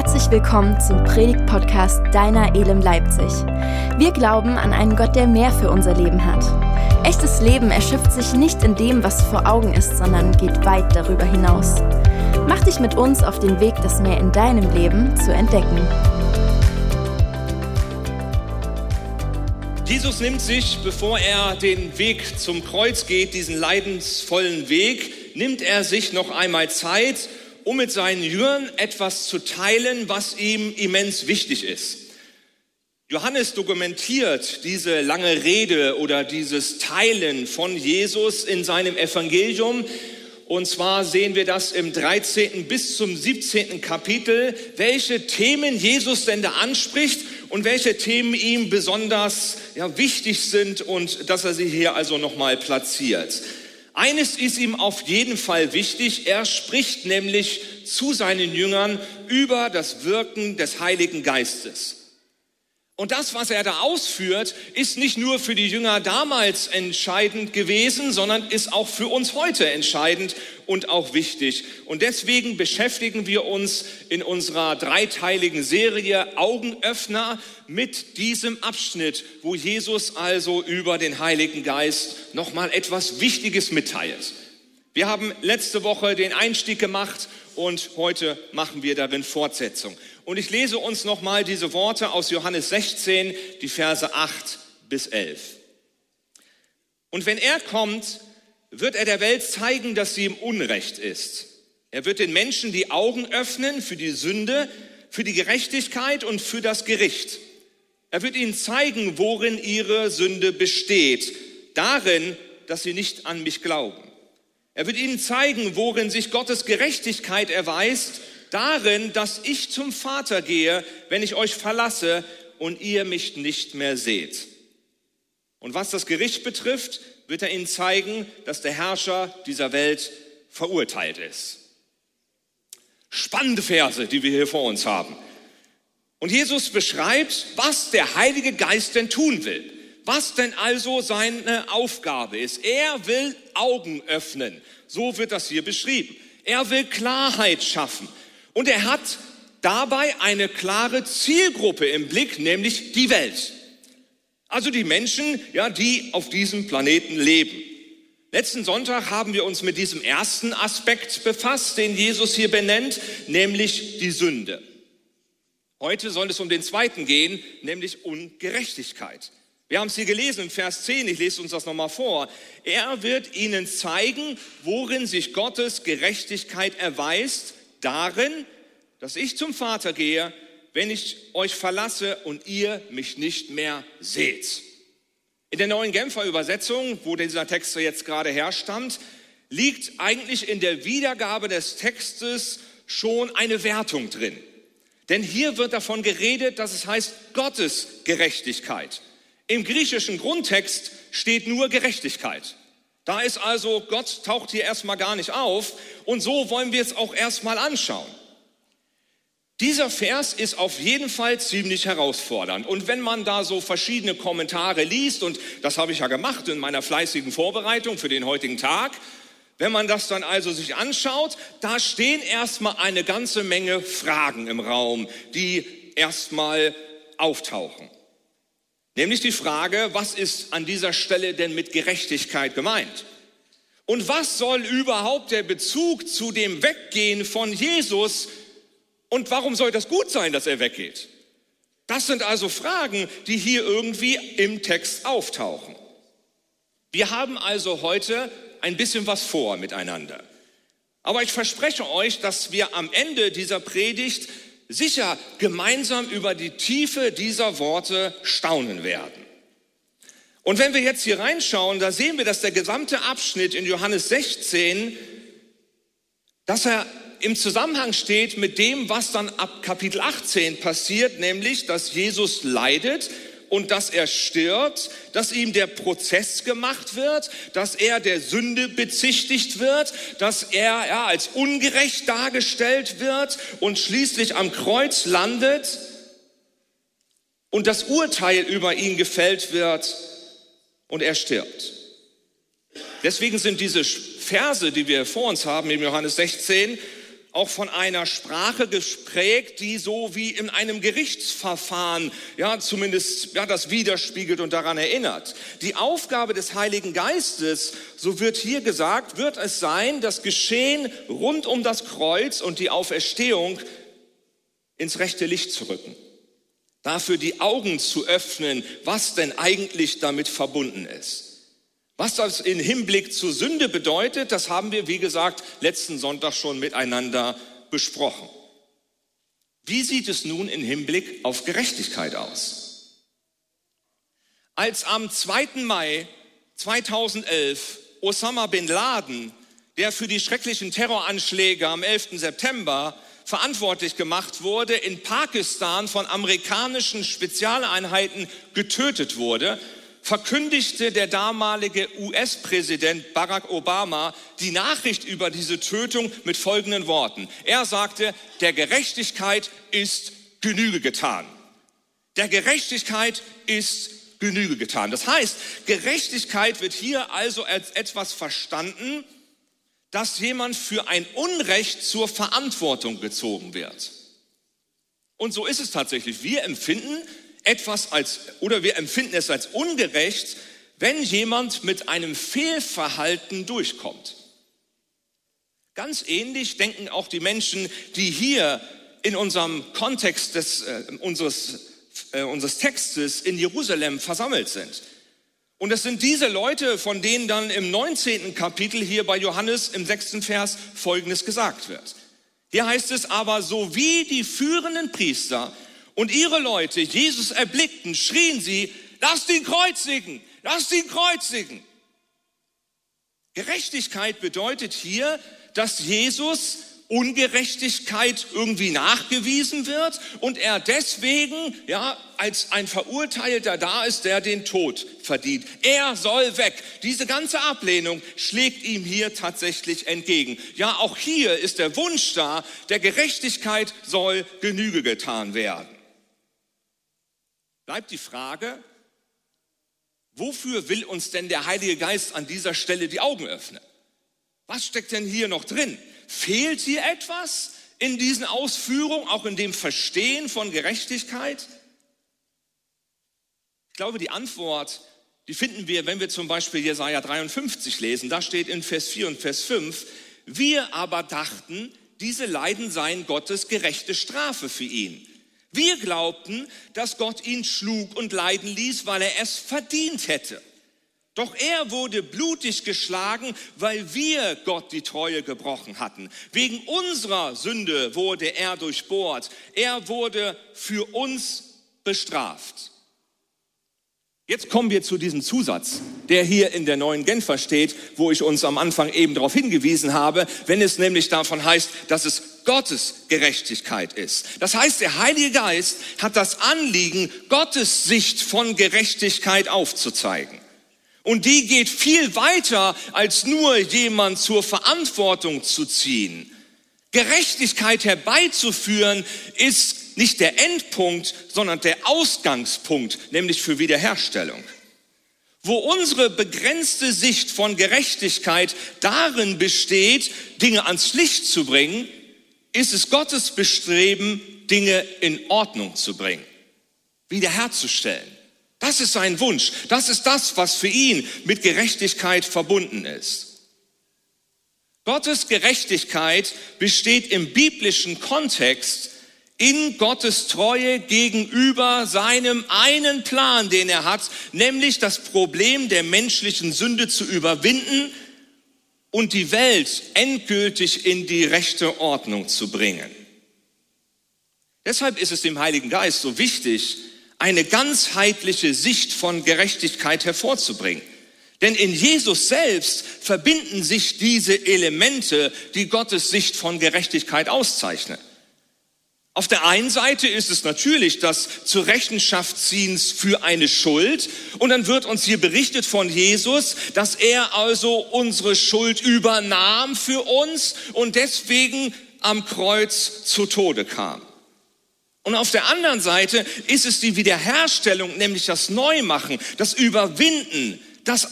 Herzlich willkommen zum Predigt-Podcast Deiner Elem Leipzig. Wir glauben an einen Gott, der mehr für unser Leben hat. Echtes Leben erschöpft sich nicht in dem, was vor Augen ist, sondern geht weit darüber hinaus. Mach dich mit uns auf den Weg, das mehr in deinem Leben zu entdecken. Jesus nimmt sich, bevor er den Weg zum Kreuz geht, diesen leidensvollen Weg, nimmt er sich noch einmal Zeit, um mit seinen Jüngern etwas zu teilen, was ihm immens wichtig ist. Johannes dokumentiert diese lange Rede oder dieses Teilen von Jesus in seinem Evangelium. Und zwar sehen wir das im 13. bis zum 17. Kapitel, welche Themen Jesus denn da anspricht und welche Themen ihm besonders ja, wichtig sind und dass er sie hier also nochmal platziert. Eines ist ihm auf jeden Fall wichtig. Er spricht nämlich zu seinen Jüngern über das Wirken des Heiligen Geistes. Und das, was er da ausführt, ist nicht nur für die Jünger damals entscheidend gewesen, sondern ist auch für uns heute entscheidend und auch wichtig. Und deswegen beschäftigen wir uns in unserer dreiteiligen Serie Augenöffner mit diesem Abschnitt, wo Jesus also über den Heiligen Geist nochmal etwas Wichtiges mitteilt. Wir haben letzte Woche den Einstieg gemacht und heute machen wir darin Fortsetzung. Und ich lese uns nochmal diese Worte aus Johannes 16, die Verse 8 bis 11. Und wenn er kommt, wird er der Welt zeigen, dass sie im Unrecht ist. Er wird den Menschen die Augen öffnen für die Sünde, für die Gerechtigkeit und für das Gericht. Er wird ihnen zeigen, worin ihre Sünde besteht, darin, dass sie nicht an mich glauben. Er wird ihnen zeigen, worin sich Gottes Gerechtigkeit erweist, darin, dass ich zum Vater gehe, wenn ich euch verlasse und ihr mich nicht mehr seht. Und was das Gericht betrifft, wird er ihnen zeigen, dass der Herrscher dieser Welt verurteilt ist. Spannende Verse, die wir hier vor uns haben. Und Jesus beschreibt, was der Heilige Geist denn tun will. Was denn also seine Aufgabe ist. Er will Augen öffnen. So wird das hier beschrieben. Er will Klarheit schaffen. Und er hat dabei eine klare Zielgruppe im Blick, nämlich die Welt. Also die Menschen, ja, die auf diesem Planeten leben. Letzten Sonntag haben wir uns mit diesem ersten Aspekt befasst, den Jesus hier benennt, nämlich die Sünde. Heute soll es um den zweiten gehen, nämlich Ungerechtigkeit. Wir haben es hier gelesen im Vers 10, ich lese uns das nochmal vor. Er wird ihnen zeigen, worin sich Gottes Gerechtigkeit erweist darin, dass ich zum Vater gehe, wenn ich euch verlasse und ihr mich nicht mehr seht. In der neuen Genfer Übersetzung, wo dieser Text jetzt gerade herstammt, liegt eigentlich in der Wiedergabe des Textes schon eine Wertung drin. Denn hier wird davon geredet, dass es heißt Gottes Gerechtigkeit. Im griechischen Grundtext steht nur Gerechtigkeit. Da ist also, Gott taucht hier erstmal gar nicht auf und so wollen wir es auch erstmal anschauen. Dieser Vers ist auf jeden Fall ziemlich herausfordernd. Und wenn man da so verschiedene Kommentare liest, und das habe ich ja gemacht in meiner fleißigen Vorbereitung für den heutigen Tag, wenn man das dann also sich anschaut, da stehen erstmal eine ganze Menge Fragen im Raum, die erstmal auftauchen. Nämlich die Frage, was ist an dieser Stelle denn mit Gerechtigkeit gemeint? Und was soll überhaupt der Bezug zu dem Weggehen von Jesus und warum soll das gut sein, dass er weggeht? Das sind also Fragen, die hier irgendwie im Text auftauchen. Wir haben also heute ein bisschen was vor miteinander. Aber ich verspreche euch, dass wir am Ende dieser Predigt sicher gemeinsam über die Tiefe dieser Worte staunen werden. Und wenn wir jetzt hier reinschauen, da sehen wir, dass der gesamte Abschnitt in Johannes 16, dass er im Zusammenhang steht mit dem, was dann ab Kapitel 18 passiert, nämlich, dass Jesus leidet, und dass er stirbt, dass ihm der Prozess gemacht wird, dass er der Sünde bezichtigt wird, dass er ja, als ungerecht dargestellt wird und schließlich am Kreuz landet und das Urteil über ihn gefällt wird und er stirbt. Deswegen sind diese Verse, die wir vor uns haben im Johannes 16, auch von einer Sprache gesprägt, die so wie in einem Gerichtsverfahren, ja, zumindest, ja, das widerspiegelt und daran erinnert. Die Aufgabe des Heiligen Geistes, so wird hier gesagt, wird es sein, das Geschehen rund um das Kreuz und die Auferstehung ins rechte Licht zu rücken. Dafür die Augen zu öffnen, was denn eigentlich damit verbunden ist. Was das in Hinblick zur Sünde bedeutet, das haben wir, wie gesagt, letzten Sonntag schon miteinander besprochen. Wie sieht es nun in Hinblick auf Gerechtigkeit aus? Als am 2. Mai 2011 Osama bin Laden, der für die schrecklichen Terroranschläge am 11. September verantwortlich gemacht wurde, in Pakistan von amerikanischen Spezialeinheiten getötet wurde, verkündigte der damalige US-Präsident Barack Obama die Nachricht über diese Tötung mit folgenden Worten. Er sagte, der Gerechtigkeit ist Genüge getan. Der Gerechtigkeit ist Genüge getan. Das heißt, Gerechtigkeit wird hier also als etwas verstanden, dass jemand für ein Unrecht zur Verantwortung gezogen wird. Und so ist es tatsächlich. Wir empfinden etwas als, oder wir empfinden es als ungerecht, wenn jemand mit einem Fehlverhalten durchkommt. Ganz ähnlich denken auch die Menschen, die hier in unserem Kontext des, äh, unseres, äh, unseres Textes in Jerusalem versammelt sind. Und es sind diese Leute, von denen dann im 19. Kapitel hier bei Johannes im 6. Vers Folgendes gesagt wird. Hier heißt es aber, so wie die führenden Priester und ihre Leute Jesus erblickten, schrien sie, lasst ihn kreuzigen, lasst ihn kreuzigen. Gerechtigkeit bedeutet hier, dass Jesus Ungerechtigkeit irgendwie nachgewiesen wird und er deswegen ja als ein Verurteilter da ist, der den Tod verdient. Er soll weg. Diese ganze Ablehnung schlägt ihm hier tatsächlich entgegen. Ja, auch hier ist der Wunsch da, der Gerechtigkeit soll Genüge getan werden bleibt die Frage, wofür will uns denn der Heilige Geist an dieser Stelle die Augen öffnen? Was steckt denn hier noch drin? Fehlt hier etwas in diesen Ausführungen, auch in dem Verstehen von Gerechtigkeit? Ich glaube, die Antwort, die finden wir, wenn wir zum Beispiel Jesaja 53 lesen. Da steht in Vers 4 und Vers 5, wir aber dachten, diese Leiden seien Gottes gerechte Strafe für ihn. Wir glaubten, dass Gott ihn schlug und leiden ließ, weil er es verdient hätte. Doch er wurde blutig geschlagen, weil wir Gott die Treue gebrochen hatten. Wegen unserer Sünde wurde er durchbohrt. Er wurde für uns bestraft. Jetzt kommen wir zu diesem Zusatz, der hier in der neuen Genfer steht, wo ich uns am Anfang eben darauf hingewiesen habe, wenn es nämlich davon heißt, dass es Gottes Gerechtigkeit ist. Das heißt, der Heilige Geist hat das Anliegen, Gottes Sicht von Gerechtigkeit aufzuzeigen. Und die geht viel weiter, als nur jemand zur Verantwortung zu ziehen. Gerechtigkeit herbeizuführen ist nicht der Endpunkt, sondern der Ausgangspunkt, nämlich für Wiederherstellung. Wo unsere begrenzte Sicht von Gerechtigkeit darin besteht, Dinge ans Licht zu bringen, ist es Gottes Bestreben, Dinge in Ordnung zu bringen, wiederherzustellen. Das ist sein Wunsch. Das ist das, was für ihn mit Gerechtigkeit verbunden ist. Gottes Gerechtigkeit besteht im biblischen Kontext in Gottes Treue gegenüber seinem einen Plan, den er hat, nämlich das Problem der menschlichen Sünde zu überwinden und die Welt endgültig in die rechte Ordnung zu bringen. Deshalb ist es dem Heiligen Geist so wichtig, eine ganzheitliche Sicht von Gerechtigkeit hervorzubringen. Denn in Jesus selbst verbinden sich diese Elemente, die Gottes Sicht von Gerechtigkeit auszeichnen. Auf der einen Seite ist es natürlich das zur Rechenschaft ziehens für eine Schuld. Und dann wird uns hier berichtet von Jesus, dass er also unsere Schuld übernahm für uns und deswegen am Kreuz zu Tode kam. Und auf der anderen Seite ist es die Wiederherstellung, nämlich das Neumachen, das Überwinden, das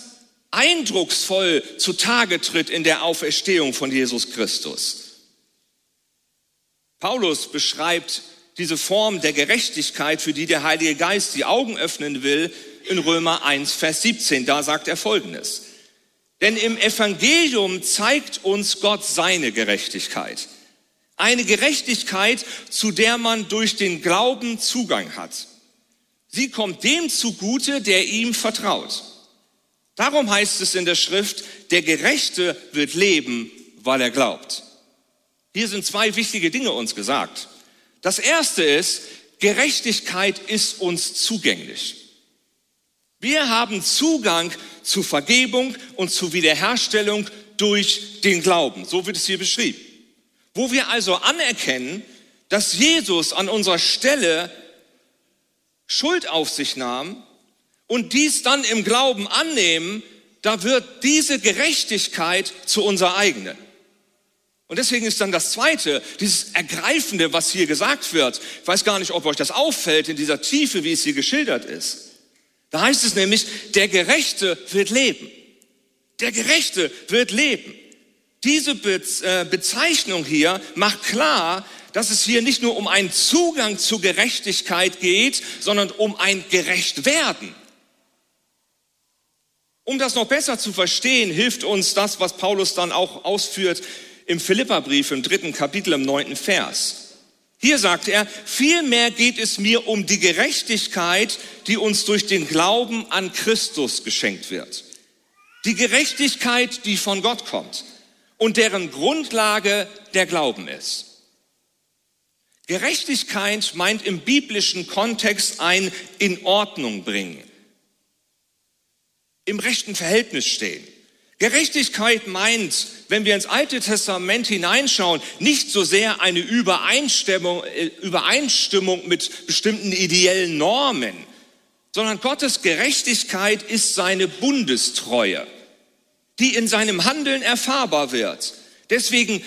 eindrucksvoll zutage tritt in der Auferstehung von Jesus Christus. Paulus beschreibt diese Form der Gerechtigkeit, für die der Heilige Geist die Augen öffnen will, in Römer 1, Vers 17. Da sagt er Folgendes. Denn im Evangelium zeigt uns Gott seine Gerechtigkeit. Eine Gerechtigkeit, zu der man durch den Glauben Zugang hat. Sie kommt dem zugute, der ihm vertraut. Darum heißt es in der Schrift, der Gerechte wird leben, weil er glaubt. Hier sind zwei wichtige Dinge uns gesagt. Das erste ist, Gerechtigkeit ist uns zugänglich. Wir haben Zugang zu Vergebung und zu Wiederherstellung durch den Glauben. So wird es hier beschrieben. Wo wir also anerkennen, dass Jesus an unserer Stelle Schuld auf sich nahm und dies dann im Glauben annehmen, da wird diese Gerechtigkeit zu unserer eigenen. Und deswegen ist dann das Zweite, dieses Ergreifende, was hier gesagt wird. Ich weiß gar nicht, ob euch das auffällt in dieser Tiefe, wie es hier geschildert ist. Da heißt es nämlich, der Gerechte wird leben. Der Gerechte wird leben. Diese äh, Bezeichnung hier macht klar, dass es hier nicht nur um einen Zugang zur Gerechtigkeit geht, sondern um ein Gerechtwerden. Um das noch besser zu verstehen, hilft uns das, was Paulus dann auch ausführt im Philipperbrief im dritten Kapitel im neunten Vers. Hier sagt er, vielmehr geht es mir um die Gerechtigkeit, die uns durch den Glauben an Christus geschenkt wird. Die Gerechtigkeit, die von Gott kommt und deren Grundlage der Glauben ist. Gerechtigkeit meint im biblischen Kontext ein in Ordnung bringen, im rechten Verhältnis stehen. Gerechtigkeit meint, wenn wir ins Alte Testament hineinschauen, nicht so sehr eine Übereinstimmung, äh, Übereinstimmung mit bestimmten ideellen Normen, sondern Gottes Gerechtigkeit ist seine Bundestreue, die in seinem Handeln erfahrbar wird. Deswegen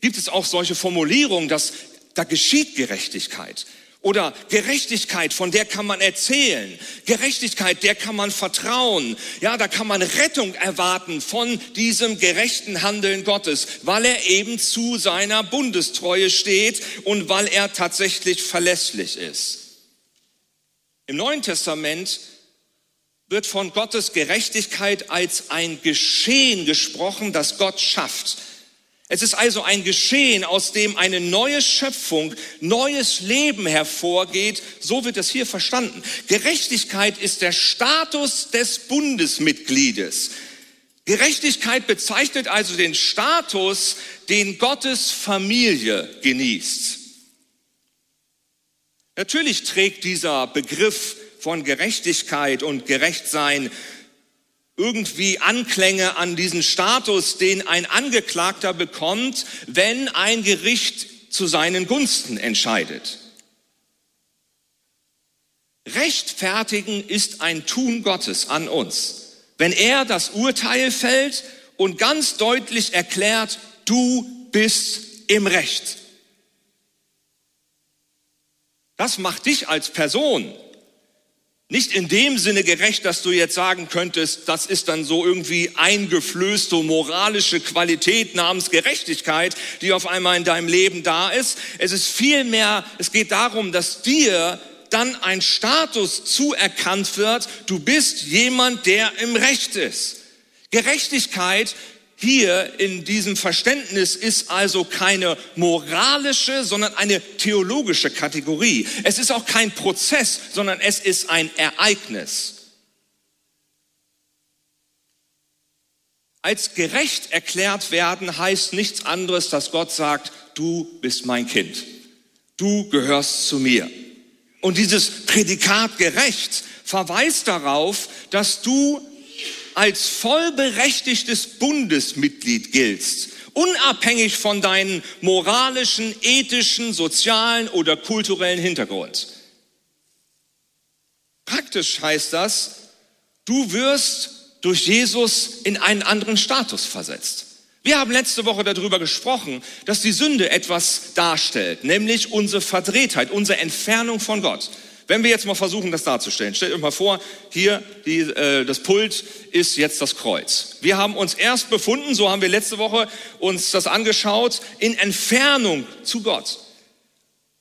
gibt es auch solche Formulierungen, dass da geschieht Gerechtigkeit. Oder Gerechtigkeit, von der kann man erzählen. Gerechtigkeit, der kann man vertrauen. Ja, da kann man Rettung erwarten von diesem gerechten Handeln Gottes, weil er eben zu seiner Bundestreue steht und weil er tatsächlich verlässlich ist. Im Neuen Testament wird von Gottes Gerechtigkeit als ein Geschehen gesprochen, das Gott schafft. Es ist also ein Geschehen, aus dem eine neue Schöpfung, neues Leben hervorgeht. So wird es hier verstanden. Gerechtigkeit ist der Status des Bundesmitgliedes. Gerechtigkeit bezeichnet also den Status, den Gottes Familie genießt. Natürlich trägt dieser Begriff von Gerechtigkeit und Gerechtsein irgendwie Anklänge an diesen Status, den ein Angeklagter bekommt, wenn ein Gericht zu seinen Gunsten entscheidet. Rechtfertigen ist ein Tun Gottes an uns. Wenn er das Urteil fällt und ganz deutlich erklärt, du bist im Recht. Das macht dich als Person nicht in dem Sinne gerecht, dass du jetzt sagen könntest, das ist dann so irgendwie eingeflößte moralische Qualität namens Gerechtigkeit, die auf einmal in deinem Leben da ist. Es ist vielmehr, es geht darum, dass dir dann ein Status zuerkannt wird, du bist jemand, der im Recht ist. Gerechtigkeit hier in diesem Verständnis ist also keine moralische, sondern eine theologische Kategorie. Es ist auch kein Prozess, sondern es ist ein Ereignis. Als gerecht erklärt werden heißt nichts anderes, dass Gott sagt, du bist mein Kind. Du gehörst zu mir. Und dieses Prädikat gerecht verweist darauf, dass du als vollberechtigtes Bundesmitglied giltst, unabhängig von deinen moralischen, ethischen, sozialen oder kulturellen Hintergrund. Praktisch heißt das, du wirst durch Jesus in einen anderen Status versetzt. Wir haben letzte Woche darüber gesprochen, dass die Sünde etwas darstellt, nämlich unsere Verdrehtheit, unsere Entfernung von Gott. Wenn wir jetzt mal versuchen, das darzustellen, stellt euch mal vor, hier die, äh, das Pult ist jetzt das Kreuz. Wir haben uns erst befunden, so haben wir letzte Woche uns das angeschaut, in Entfernung zu Gott.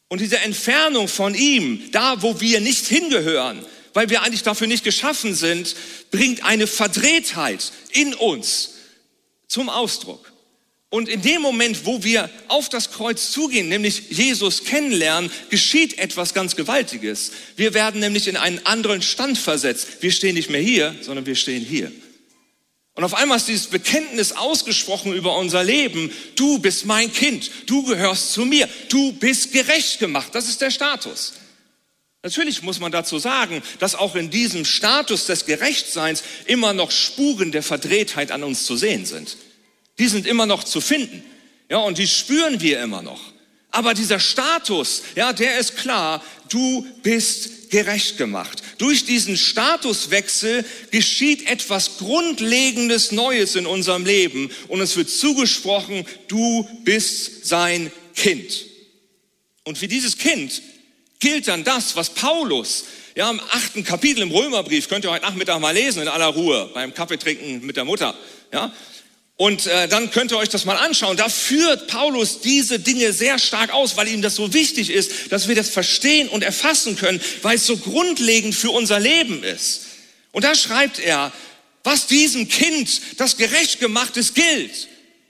Und diese Entfernung von ihm, da wo wir nicht hingehören, weil wir eigentlich dafür nicht geschaffen sind, bringt eine Verdrehtheit in uns zum Ausdruck. Und in dem Moment, wo wir auf das Kreuz zugehen, nämlich Jesus kennenlernen, geschieht etwas ganz Gewaltiges. Wir werden nämlich in einen anderen Stand versetzt. Wir stehen nicht mehr hier, sondern wir stehen hier. Und auf einmal ist dieses Bekenntnis ausgesprochen über unser Leben. Du bist mein Kind. Du gehörst zu mir. Du bist gerecht gemacht. Das ist der Status. Natürlich muss man dazu sagen, dass auch in diesem Status des Gerechtseins immer noch Spuren der Verdrehtheit an uns zu sehen sind. Die sind immer noch zu finden. Ja, und die spüren wir immer noch. Aber dieser Status, ja, der ist klar, du bist gerecht gemacht. Durch diesen Statuswechsel geschieht etwas Grundlegendes Neues in unserem Leben und es wird zugesprochen, du bist sein Kind. Und für dieses Kind gilt dann das, was Paulus ja, im achten Kapitel im Römerbrief, könnt ihr heute Nachmittag mal lesen in aller Ruhe, beim Kaffeetrinken mit der Mutter, ja, und äh, dann könnt ihr euch das mal anschauen. Da führt Paulus diese Dinge sehr stark aus, weil ihm das so wichtig ist, dass wir das verstehen und erfassen können, weil es so grundlegend für unser Leben ist. Und da schreibt er, was diesem Kind, das gerecht gemacht ist, gilt.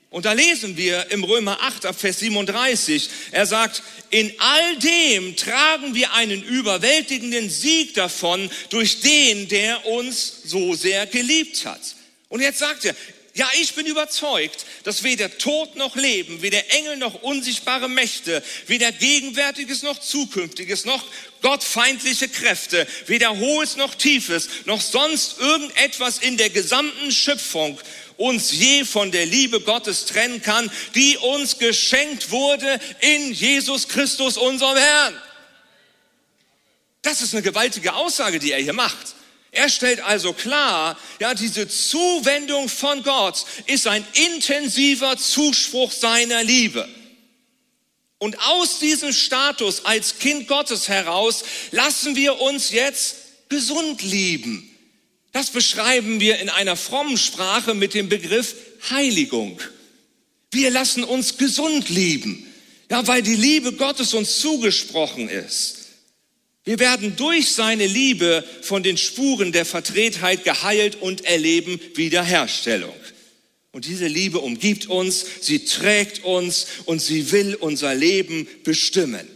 Und da lesen wir im Römer 8 ab Vers 37, er sagt, in all dem tragen wir einen überwältigenden Sieg davon durch den, der uns so sehr geliebt hat. Und jetzt sagt er, ja, ich bin überzeugt, dass weder Tod noch Leben, weder Engel noch unsichtbare Mächte, weder Gegenwärtiges noch Zukünftiges, noch gottfeindliche Kräfte, weder Hohes noch Tiefes, noch sonst irgendetwas in der gesamten Schöpfung uns je von der Liebe Gottes trennen kann, die uns geschenkt wurde in Jesus Christus, unserem Herrn. Das ist eine gewaltige Aussage, die er hier macht. Er stellt also klar, ja, diese Zuwendung von Gott ist ein intensiver Zuspruch seiner Liebe. Und aus diesem Status als Kind Gottes heraus lassen wir uns jetzt gesund lieben. Das beschreiben wir in einer frommen Sprache mit dem Begriff Heiligung. Wir lassen uns gesund lieben, ja, weil die Liebe Gottes uns zugesprochen ist. Wir werden durch seine Liebe von den Spuren der Verdrehtheit geheilt und erleben Wiederherstellung. Und diese Liebe umgibt uns, sie trägt uns und sie will unser Leben bestimmen.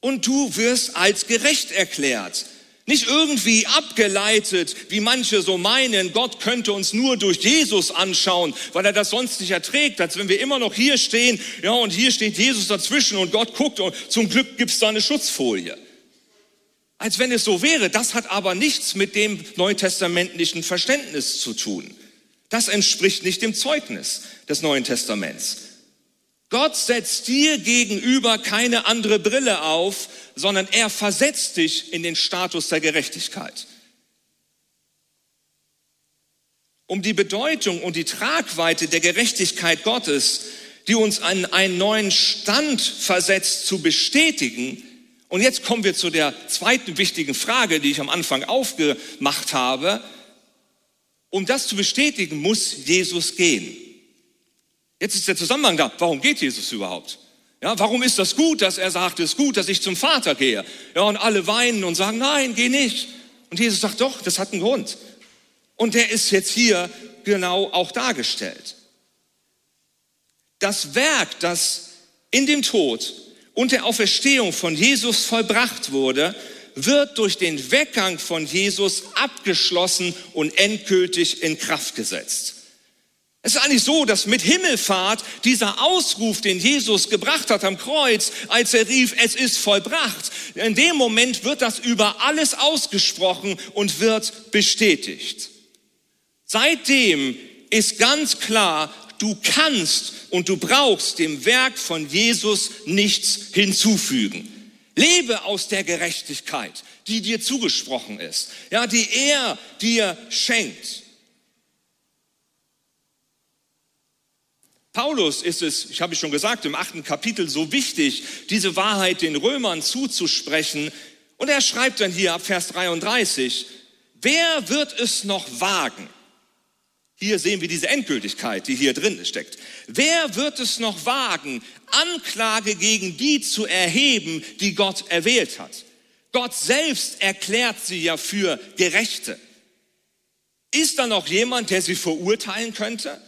Und du wirst als gerecht erklärt. Nicht irgendwie abgeleitet, wie manche so meinen, Gott könnte uns nur durch Jesus anschauen, weil er das sonst nicht erträgt, als wenn wir immer noch hier stehen, ja, und hier steht Jesus dazwischen und Gott guckt und zum Glück gibt's da eine Schutzfolie als wenn es so wäre. Das hat aber nichts mit dem neutestamentlichen Verständnis zu tun. Das entspricht nicht dem Zeugnis des Neuen Testaments. Gott setzt dir gegenüber keine andere Brille auf, sondern er versetzt dich in den Status der Gerechtigkeit. Um die Bedeutung und die Tragweite der Gerechtigkeit Gottes, die uns an einen neuen Stand versetzt, zu bestätigen, und jetzt kommen wir zu der zweiten wichtigen Frage, die ich am Anfang aufgemacht habe. Um das zu bestätigen, muss Jesus gehen. Jetzt ist der Zusammenhang da. Warum geht Jesus überhaupt? Ja, warum ist das gut, dass er sagt, es ist gut, dass ich zum Vater gehe? Ja, und alle weinen und sagen, nein, geh nicht. Und Jesus sagt, doch, das hat einen Grund. Und der ist jetzt hier genau auch dargestellt. Das Werk, das in dem Tod und der Auferstehung von Jesus vollbracht wurde, wird durch den Weggang von Jesus abgeschlossen und endgültig in Kraft gesetzt. Es ist eigentlich so, dass mit Himmelfahrt dieser Ausruf, den Jesus gebracht hat am Kreuz, als er rief, es ist vollbracht, in dem Moment wird das über alles ausgesprochen und wird bestätigt. Seitdem ist ganz klar, du kannst und du brauchst dem Werk von Jesus nichts hinzufügen. Lebe aus der Gerechtigkeit, die dir zugesprochen ist, ja, die er dir schenkt. Paulus ist es, ich habe es schon gesagt, im achten Kapitel so wichtig, diese Wahrheit den Römern zuzusprechen. Und er schreibt dann hier ab Vers 33, wer wird es noch wagen, Hier sehen wir diese Endgültigkeit, die hier drin steckt. Wer wird es noch wagen, Anklage gegen die zu erheben, die Gott erwählt hat? Gott selbst erklärt sie ja für Gerechte. Ist da noch jemand, der sie verurteilen könnte?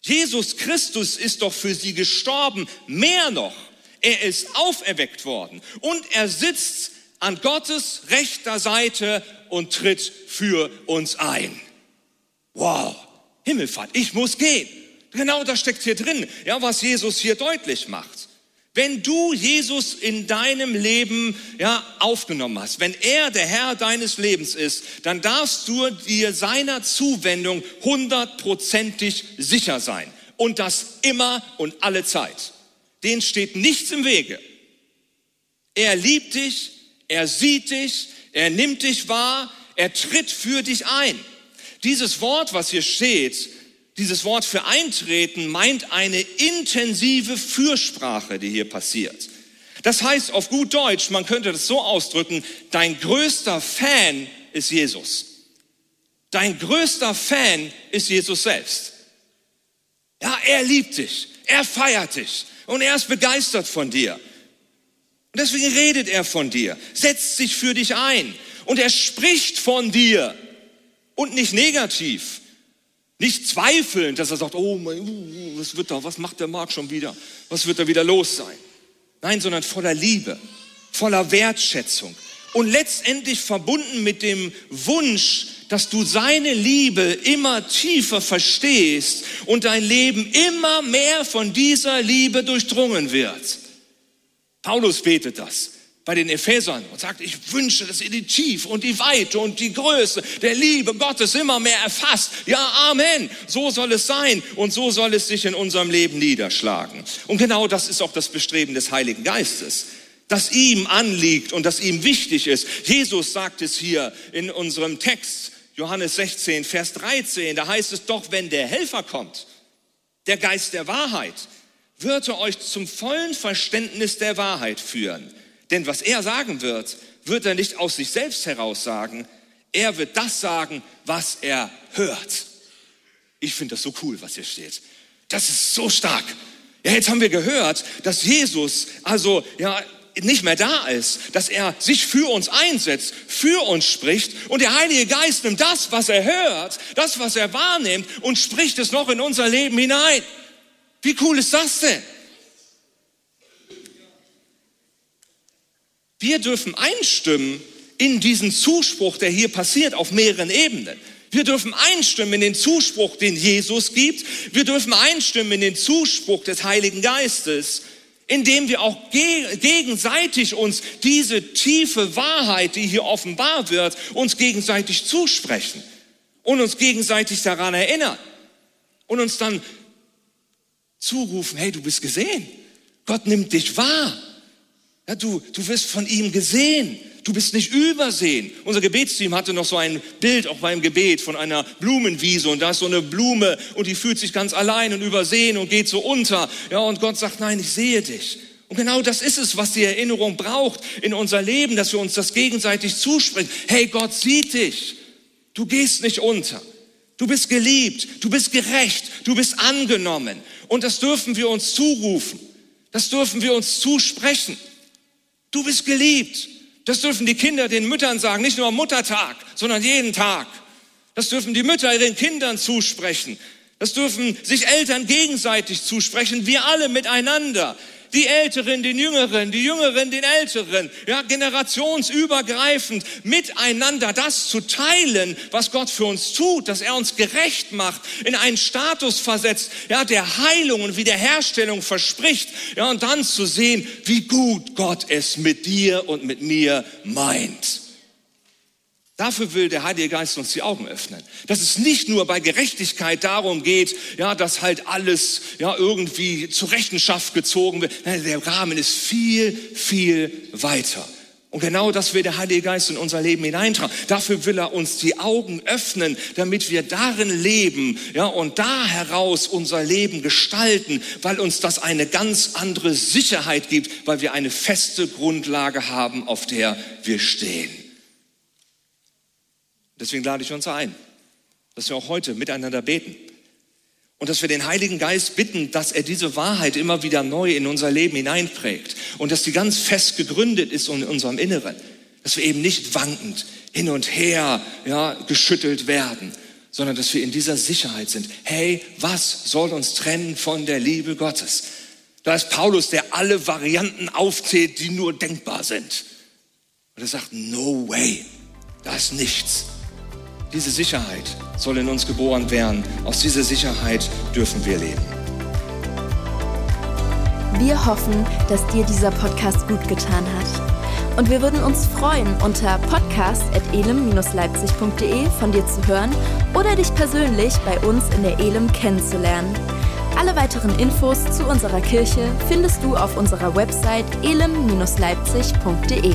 Jesus Christus ist doch für sie gestorben. Mehr noch, er ist auferweckt worden und er sitzt an Gottes rechter Seite und tritt für uns ein. Wow, Himmelfahrt, ich muss gehen. Genau das steckt hier drin, ja, was Jesus hier deutlich macht. Wenn du Jesus in deinem Leben ja, aufgenommen hast, wenn er der Herr deines Lebens ist, dann darfst du dir seiner Zuwendung hundertprozentig sicher sein. Und das immer und alle Zeit. Den steht nichts im Wege. Er liebt dich, er sieht dich, er nimmt dich wahr, er tritt für dich ein. Dieses Wort, was hier steht, dieses Wort für eintreten, meint eine intensive Fürsprache, die hier passiert. Das heißt auf gut Deutsch, man könnte das so ausdrücken, dein größter Fan ist Jesus. Dein größter Fan ist Jesus selbst. Ja, er liebt dich, er feiert dich und er ist begeistert von dir. Und deswegen redet er von dir, setzt sich für dich ein und er spricht von dir und nicht negativ, nicht zweifelnd, dass er sagt, oh, uh, was wird da, was macht der Markt schon wieder, was wird da wieder los sein? Nein, sondern voller Liebe, voller Wertschätzung und letztendlich verbunden mit dem Wunsch, dass du seine Liebe immer tiefer verstehst und dein Leben immer mehr von dieser Liebe durchdrungen wird. Paulus betet das bei den Ephesern und sagt, ich wünsche, dass ihr die Tiefe und die Weite und die Größe der Liebe Gottes immer mehr erfasst. Ja, Amen. So soll es sein und so soll es sich in unserem Leben niederschlagen. Und genau das ist auch das Bestreben des Heiligen Geistes das ihm anliegt und das ihm wichtig ist. Jesus sagt es hier in unserem Text. Johannes 16, Vers 13, da heißt es doch, wenn der Helfer kommt, der Geist der Wahrheit, wird er euch zum vollen Verständnis der Wahrheit führen. Denn was er sagen wird, wird er nicht aus sich selbst heraus sagen. Er wird das sagen, was er hört. Ich finde das so cool, was hier steht. Das ist so stark. Ja, jetzt haben wir gehört, dass Jesus also ja nicht mehr da ist, dass er sich für uns einsetzt, für uns spricht und der Heilige Geist nimmt das, was er hört, das, was er wahrnimmt und spricht es noch in unser Leben hinein. Wie cool ist das denn? Wir dürfen einstimmen in diesen Zuspruch, der hier passiert auf mehreren Ebenen. Wir dürfen einstimmen in den Zuspruch, den Jesus gibt. Wir dürfen einstimmen in den Zuspruch des Heiligen Geistes indem wir auch gegenseitig uns diese tiefe Wahrheit, die hier offenbar wird, uns gegenseitig zusprechen und uns gegenseitig daran erinnern und uns dann zurufen, hey, du bist gesehen. Gott nimmt dich wahr. Ja, du, du wirst von ihm gesehen. Du bist nicht übersehen. Unser Gebetsteam hatte noch so ein Bild auch beim Gebet von einer Blumenwiese und da ist so eine Blume und die fühlt sich ganz allein und übersehen und geht so unter. Ja, und Gott sagt, nein, ich sehe dich. Und genau das ist es, was die Erinnerung braucht in unser Leben, dass wir uns das gegenseitig zusprechen. Hey, Gott sieht dich. Du gehst nicht unter. Du bist geliebt, du bist gerecht, du bist angenommen. Und das dürfen wir uns zurufen. Das dürfen wir uns zusprechen. Du bist geliebt. Das dürfen die Kinder den Müttern sagen, nicht nur am Muttertag, sondern jeden Tag. Das dürfen die Mütter ihren Kindern zusprechen. Das dürfen sich Eltern gegenseitig zusprechen, wir alle miteinander die Älteren den Jüngeren, die Jüngeren den Älteren, ja, generationsübergreifend miteinander das zu teilen, was Gott für uns tut, dass er uns gerecht macht, in einen Status versetzt, ja, der Heilung und Wiederherstellung verspricht, ja, und dann zu sehen, wie gut Gott es mit dir und mit mir meint. Dafür will der Heilige Geist uns die Augen öffnen. Dass es nicht nur bei Gerechtigkeit darum geht, ja, dass halt alles, ja, irgendwie zur Rechenschaft gezogen wird. Nein, der Rahmen ist viel, viel weiter. Und genau das will der Heilige Geist in unser Leben hineintragen. Dafür will er uns die Augen öffnen, damit wir darin leben, ja, und da heraus unser Leben gestalten, weil uns das eine ganz andere Sicherheit gibt, weil wir eine feste Grundlage haben, auf der wir stehen. Deswegen lade ich uns ein, dass wir auch heute miteinander beten, Und dass wir den Heiligen Geist bitten, dass er diese Wahrheit immer wieder neu in unser Leben hineinprägt. Und dass die ganz fest gegründet ist in unserem Inneren. Dass wir eben nicht wankend hin und her ja, geschüttelt werden, sondern dass wir in dieser Sicherheit sind. Hey, was soll uns trennen von der Liebe Gottes? Da ist Paulus, der alle Varianten aufzählt, die nur denkbar sind. Und er sagt, no way, da ist nichts. Diese Sicherheit soll in uns geboren werden. Aus dieser Sicherheit dürfen wir leben. Wir hoffen, dass dir dieser Podcast gut getan hat. Und wir würden uns freuen, unter podcast.elem-leipzig.de von dir zu hören oder dich persönlich bei uns in der Elem kennenzulernen. Alle weiteren Infos zu unserer Kirche findest du auf unserer Website elem-leipzig.de.